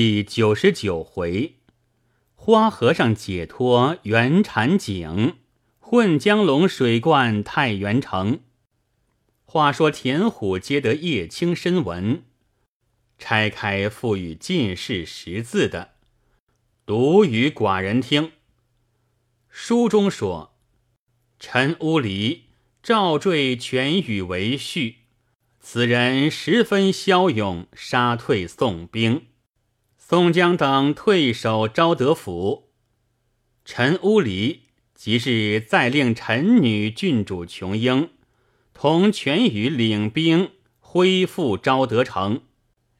第九十九回，花和尚解脱袁禅井，混江龙水灌太原城。话说田虎接得叶青身文，拆开赋予进士识字的，读与寡人听。书中说：“陈屋离赵坠全与为序，此人十分骁勇，杀退宋兵。”宋江等退守昭德府，陈乌离即是再令陈女郡主琼英同全宇领兵恢复昭德城，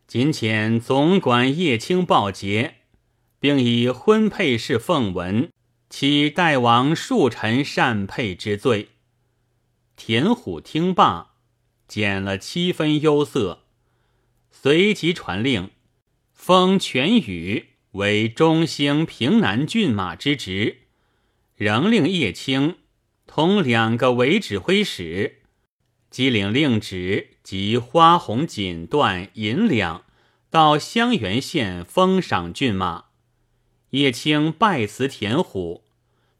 仅遣总管叶青报捷，并以婚配侍奉文，起代王庶臣善配之罪。田虎听罢，减了七分忧色，随即传令。封全宇为中兴平南郡马之职，仍令叶青同两个伪指挥使，即领令旨及花红锦缎银两，到襄垣县封赏骏马。叶青拜辞田虎，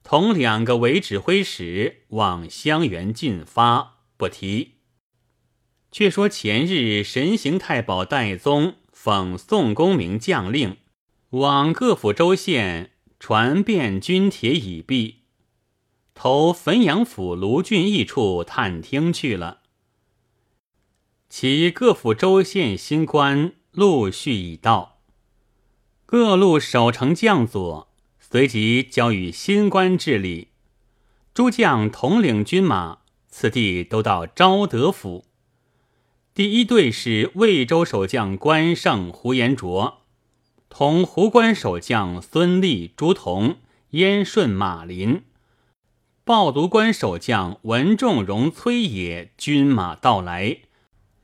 同两个伪指挥使往襄垣进发，不提。却说前日神行太保戴宗。奉宋公明将令，往各府州县传遍军帖已毕，投汾阳府卢俊义处探听去了。其各府州县新官陆续已到，各路守城将佐随即交与新官治理，诸将统领军马，次第都到昭德府。第一队是魏州守将关胜、胡延灼，同湖关守将孙立、朱仝、燕顺、马林；报读关守将文仲荣、崔野军马到来，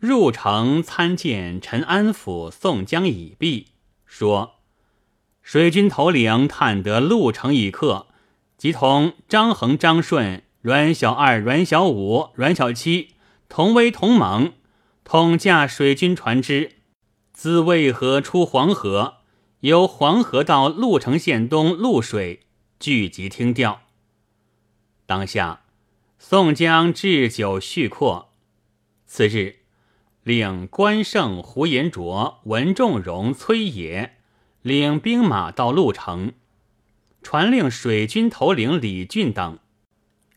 入城参见陈安府宋江已毕，说水军头领探得陆城已克，即同张衡、张顺、阮小二、阮小五、阮小七同威同盟。统驾水军船只，自渭河出黄河，由黄河到鹿城县东陆水，聚集听调。当下，宋江置酒叙阔。次日，令关胜、胡延灼、文仲荣、崔野领兵马到鹿城，传令水军头领李俊等，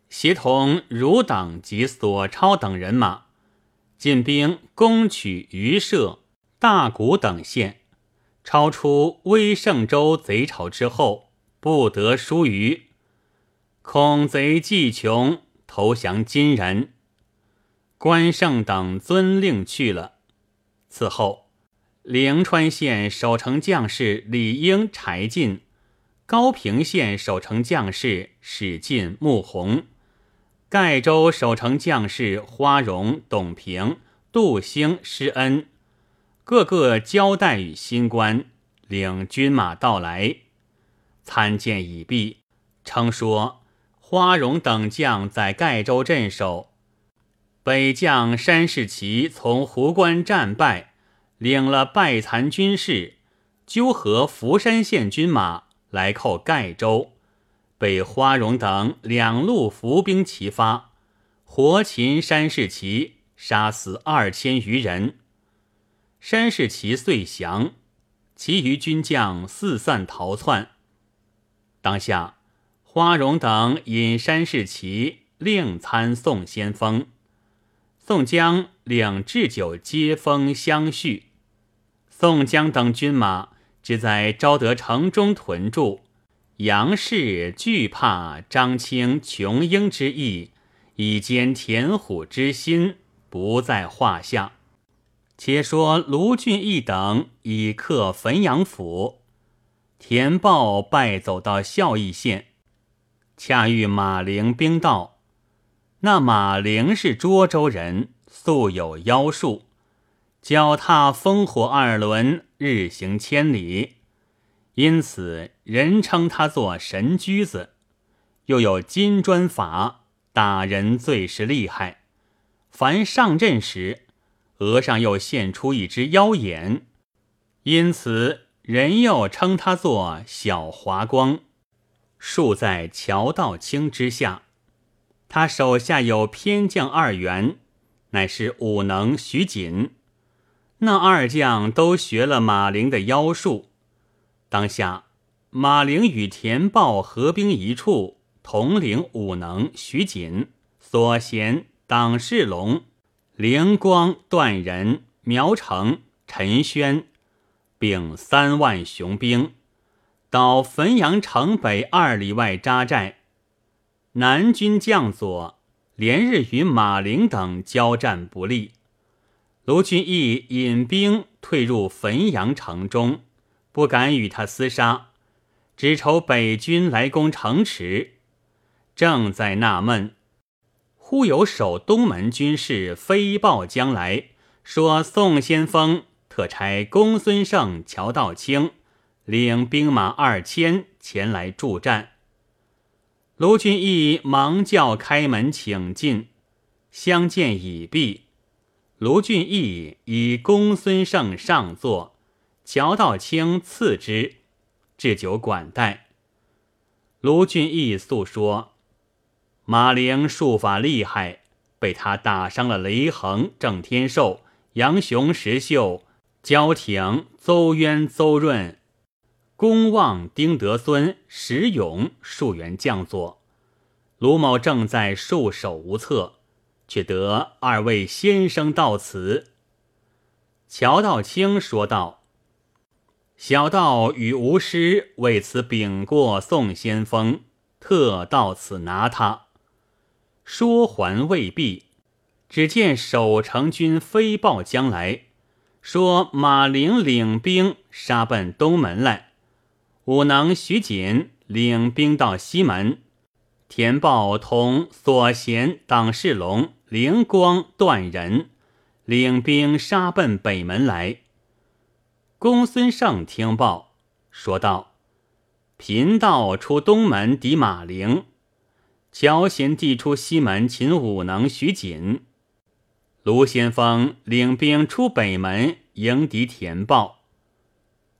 协同汝党及索超等人马。进兵攻取余社、大谷等县，超出威胜州贼巢之后，不得疏虞。恐贼计穷，投降金人。关胜等遵令去了。此后，灵川县守城将士李应、柴进，高平县守城将士史进、穆弘。盖州守城将士花荣、董平、杜兴、施恩，个个交代与新官，领军马到来，参见已毕，称说花荣等将在盖州镇守，北将山世奇从湖关战败，领了败残军士，纠合福山县军马来寇盖州。被花荣等两路伏兵齐发，活擒山世奇，杀死二千余人。山世奇遂降，其余军将四散逃窜。当下，花荣等引山世奇另参宋先锋，宋江领置酒接风相续。宋江等军马只在昭德城中屯驻。杨氏惧怕张青、琼英之意，以兼田虎之心，不在话下。且说卢俊义等已克汾阳府，田豹败走到孝义县，恰遇马陵兵到。那马陵是涿州人，素有妖术，脚踏烽火二轮，日行千里。因此，人称他做神驹子，又有金砖法，打人最是厉害。凡上阵时，额上又现出一只妖眼，因此人又称他做小华光，树在乔道清之下。他手下有偏将二员，乃是武能徐锦。那二将都学了马陵的妖术。当下，马陵与田豹合兵一处，统领武能徐锦、所贤、党世龙、灵光、段仁、苗成、陈轩，并三万雄兵，到汾阳城北二里外扎寨。南军将佐连日与马陵等交战不利，卢俊义引兵退入汾阳城中，不敢与他厮杀。只愁北军来攻城池，正在纳闷，忽有守东门军士飞报将来，说宋先锋特差公孙胜、乔道清领兵马二千前来助战。卢俊义忙叫开门请进，相见已毕。卢俊义以公孙胜上座，乔道清次之。置酒管待。卢俊义诉说，马陵术法厉害，被他打伤了雷横、郑天寿、杨雄、石秀、焦廷、邹渊、邹润、公望、丁德孙、石勇数员将佐。卢某正在束手无策，却得二位先生到此。乔道清说道。小道与吴师为此禀过宋先锋，特到此拿他。说还未毕，只见守城军飞报将来，说马陵领兵杀奔东门来，武能徐锦领兵到西门，田豹同所贤党世龙、灵光、段仁领兵杀奔北门来。公孙胜听报，说道：“贫道出东门抵马陵，乔贤弟出西门擒武能徐锦，卢先锋领兵出北门迎敌田豹。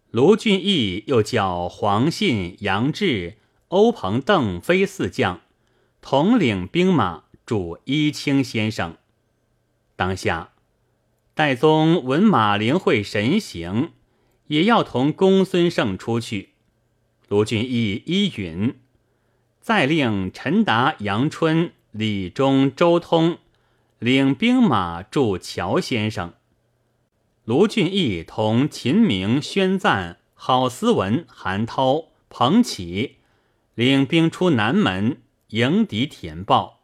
卢俊义又叫黄信、杨志、欧鹏、邓飞四将统领兵马助一清先生。当下，戴宗闻马陵会神行。”也要同公孙胜出去。卢俊义依允，再令陈达、杨春、李忠、周通领兵马助乔先生。卢俊义同秦明、宣赞、郝思文、韩涛、彭启领兵出南门迎敌田豹。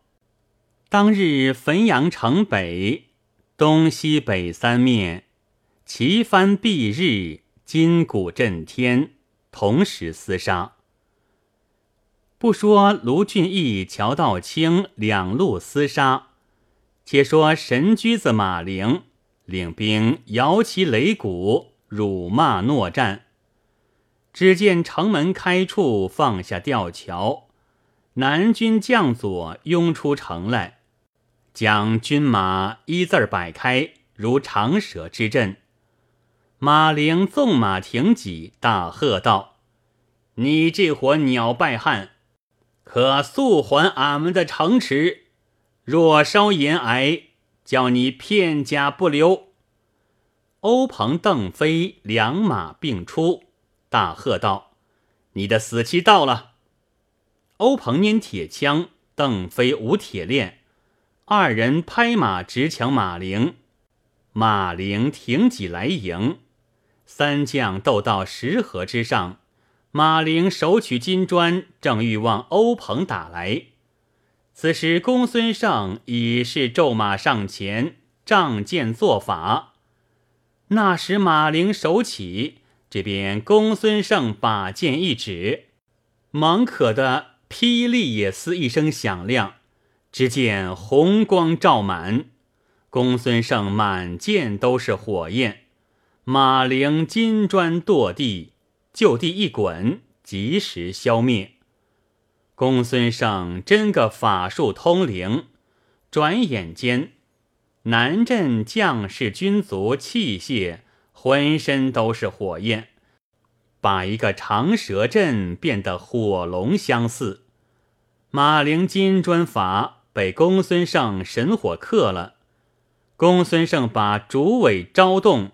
当日汾阳城北、东西北三面旗帆蔽日。金鼓震天，同时厮杀。不说卢俊义、乔道清两路厮杀，且说神驹子马陵领兵摇旗擂鼓，辱骂诺战。只见城门开处，放下吊桥，南军将佐拥出城来，将军马一字摆开，如长蛇之阵。马陵纵马挺戟，大喝道：“你这伙鸟败汉，可速还俺们的城池！若稍延挨，叫你片甲不留！”欧鹏、邓飞两马并出，大喝道：“你的死期到了！”欧鹏拈铁枪，邓飞舞铁链，二人拍马直抢马陵。马陵挺戟来迎。三将斗到石河之上，马陵手取金砖，正欲望欧鹏打来。此时公孙胜已是骤马上前，仗剑作法。那时马陵手起，这边公孙胜把剑一指，猛可的霹雳也似一声响亮，只见红光照满，公孙胜满剑都是火焰。马陵金砖堕地，就地一滚，及时消灭。公孙胜真个法术通灵，转眼间，南镇将士军卒器械浑身都是火焰，把一个长蛇阵变得火龙相似。马陵金砖法被公孙胜神火克了，公孙胜把竹尾招动，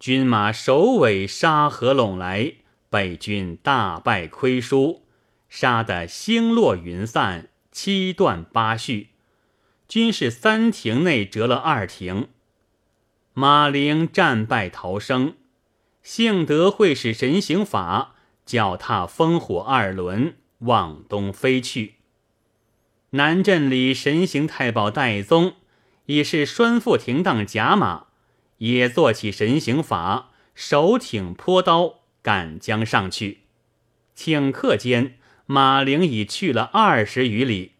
军马首尾杀合拢来，北军大败亏输，杀得星落云散，七断八续。军士三亭内折了二亭，马陵战败逃生，幸得会使神行法，脚踏烽火二轮往东飞去。南镇里神行太保戴宗已是拴缚停当甲马，也做起神行法，手挺坡刀赶将上去。顷刻间，马陵已去了二十余里。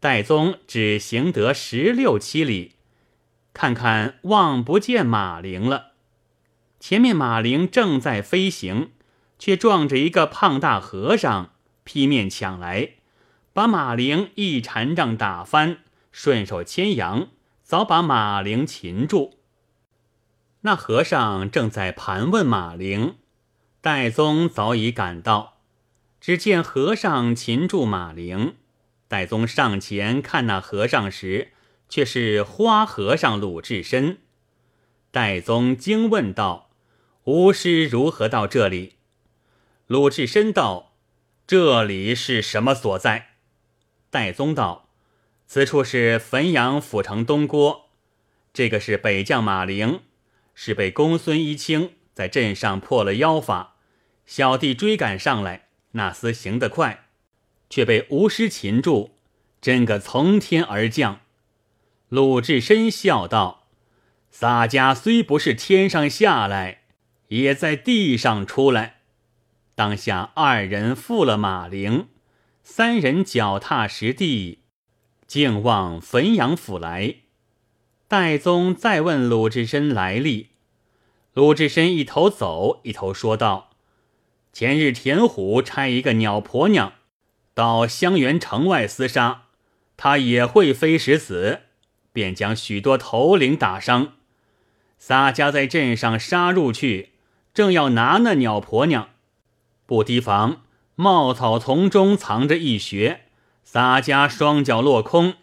戴宗只行得十六七里，看看望不见马陵了。前面马陵正在飞行，却撞着一个胖大和尚劈面抢来，把马陵一禅杖打翻，顺手牵羊，早把马陵擒住。那和尚正在盘问马陵，戴宗早已赶到，只见和尚擒住马陵。戴宗上前看那和尚时，却是花和尚鲁智深。戴宗惊问道：“吾师如何到这里？”鲁智深道：“这里是什么所在？”戴宗道：“此处是汾阳府城东郭，这个是北将马陵，是被公孙一清在镇上破了妖法，小弟追赶上来，那厮行得快。”却被吴师擒住，真个从天而降。鲁智深笑道：“洒家虽不是天上下来，也在地上出来。”当下二人负了马陵，三人脚踏实地，径往汾阳府来。戴宗再问鲁智深来历，鲁智深一头走，一头说道：“前日田虎差一个鸟婆娘。”到襄垣城外厮杀，他也会飞石子，便将许多头领打伤。洒家在镇上杀入去，正要拿那鸟婆娘，不提防茂草丛中藏着一穴，洒家双脚落空，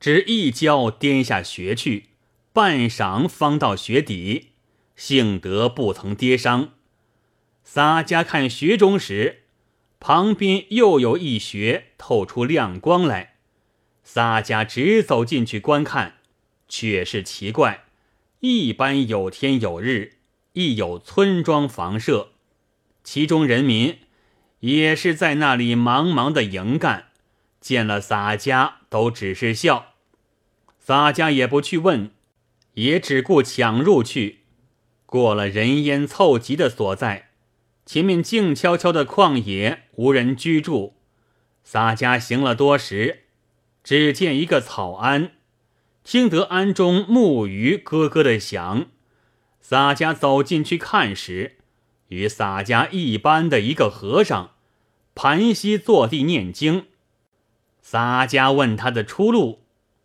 只一跤颠下穴去，半晌方到穴底，幸得不曾跌伤。洒家看穴中时。旁边又有一穴透出亮光来，洒家直走进去观看，却是奇怪，一般有天有日，亦有村庄房舍，其中人民也是在那里忙忙的营干，见了洒家都只是笑，洒家也不去问，也只顾抢入去，过了人烟凑集的所在。前面静悄悄的旷野，无人居住。洒家行了多时，只见一个草庵，听得庵中木鱼咯咯的响。洒家走进去看时，与洒家一般的一个和尚，盘膝坐地念经。洒家问他的出路，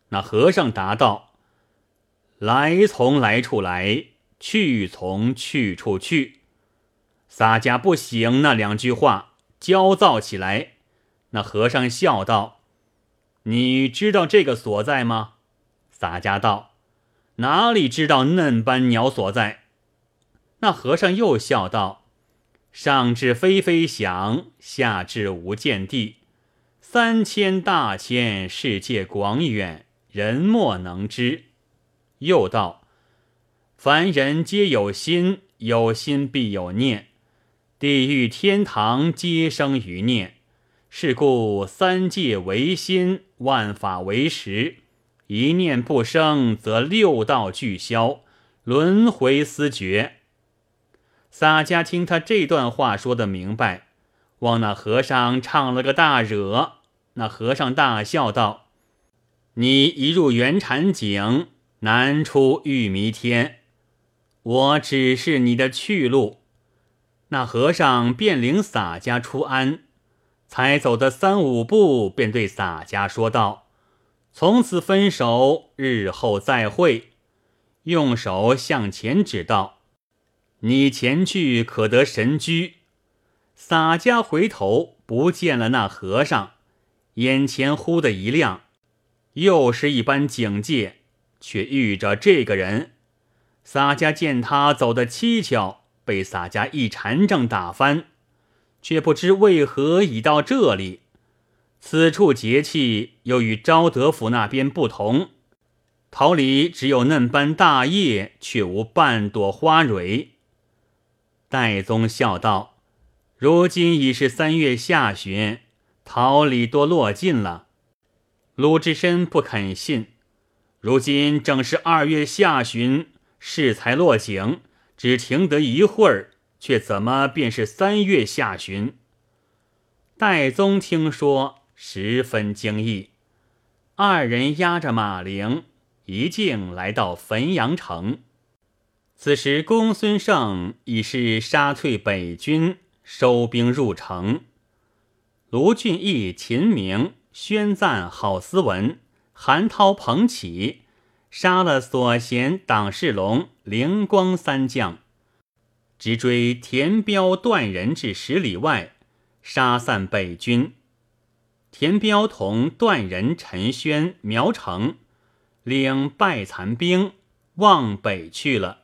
那和尚答道：“来从来处来，去从去处去。”洒家不行那两句话，焦躁起来。那和尚笑道：“你知道这个所在吗？”洒家道：“哪里知道嫩般鸟所在？”那和尚又笑道：“上至飞飞翔，下至无间地，三千大千世界广远，人莫能知。”又道：“凡人皆有心，有心必有念。”地狱天堂皆生于念，是故三界唯心，万法唯识。一念不生，则六道俱消，轮回思绝。洒家听他这段话说的明白，望那和尚唱了个大惹。那和尚大笑道：“你一入圆禅井，难出玉弥天。我只是你的去路。”那和尚便领洒家出庵，才走的三五步，便对洒家说道：“从此分手，日后再会。”用手向前指道：“你前去可得神驹，洒家回头不见了那和尚，眼前忽的一亮，又是一般警戒，却遇着这个人。洒家见他走得蹊跷，被洒家一禅杖打翻，却不知为何已到这里。此处节气又与昭德府那边不同，桃李只有嫩般大叶，却无半朵花蕊。戴宗笑道。如今已是三月下旬，桃李多落尽了。鲁智深不肯信。如今正是二月下旬，适才落井，只停得一会儿，却怎么便是三月下旬？戴宗听说，十分惊异。二人押着马铃，一径来到汾阳城。此时公孙胜已是杀退北军。收兵入城，卢俊义、秦明宣赞郝思文、韩涛、彭起，杀了左贤、党世龙、灵光三将，直追田彪、段仁至十里外，杀散北军。田彪同段仁、陈宣、苗成领败残兵往北去了。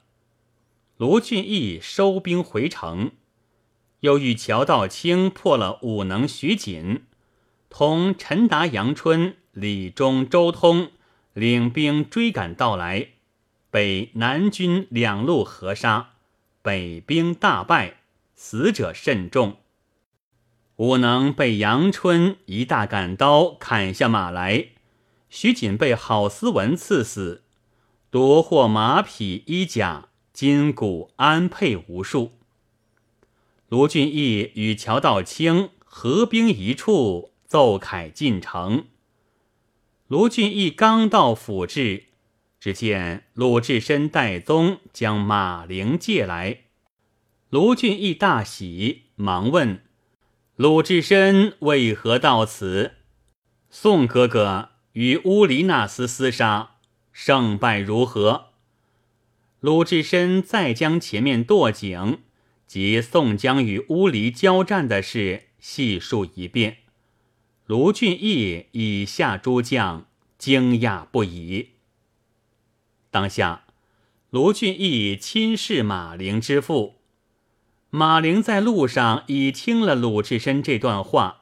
卢俊义收兵回城。又与乔道清破了武能徐锦，同陈达、杨春、李忠、周通领兵追赶到来，被南军两路合杀，北兵大败，死者甚众。武能被杨春一大杆刀砍下马来，徐锦被郝思文刺死，夺获马匹、衣甲、金骨、鞍辔无数。卢俊义与乔道清合兵一处，奏凯进城。卢俊义刚到府治，只见鲁智深、戴宗将马铃借来。卢俊义大喜，忙问：“鲁智深为何到此？”宋哥哥与乌离那厮厮杀，胜败如何？鲁智深再将前面堕井。及宋江与乌离交战的事细述一遍，卢俊义以下诸将惊讶不已。当下，卢俊义亲视马陵之父，马陵在路上已听了鲁智深这段话，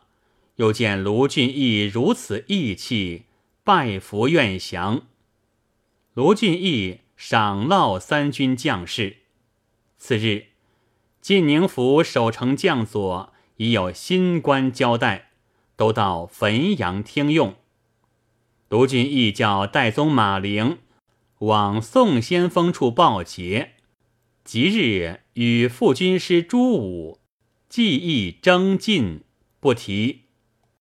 又见卢俊义如此义气，拜服愿降。卢俊义赏烙三军将士。次日。晋宁府守城将佐已有新官交代，都到汾阳听用。卢俊义叫戴宗、马陵往宋先锋处报捷，即日与副军师朱武计议征进，不提。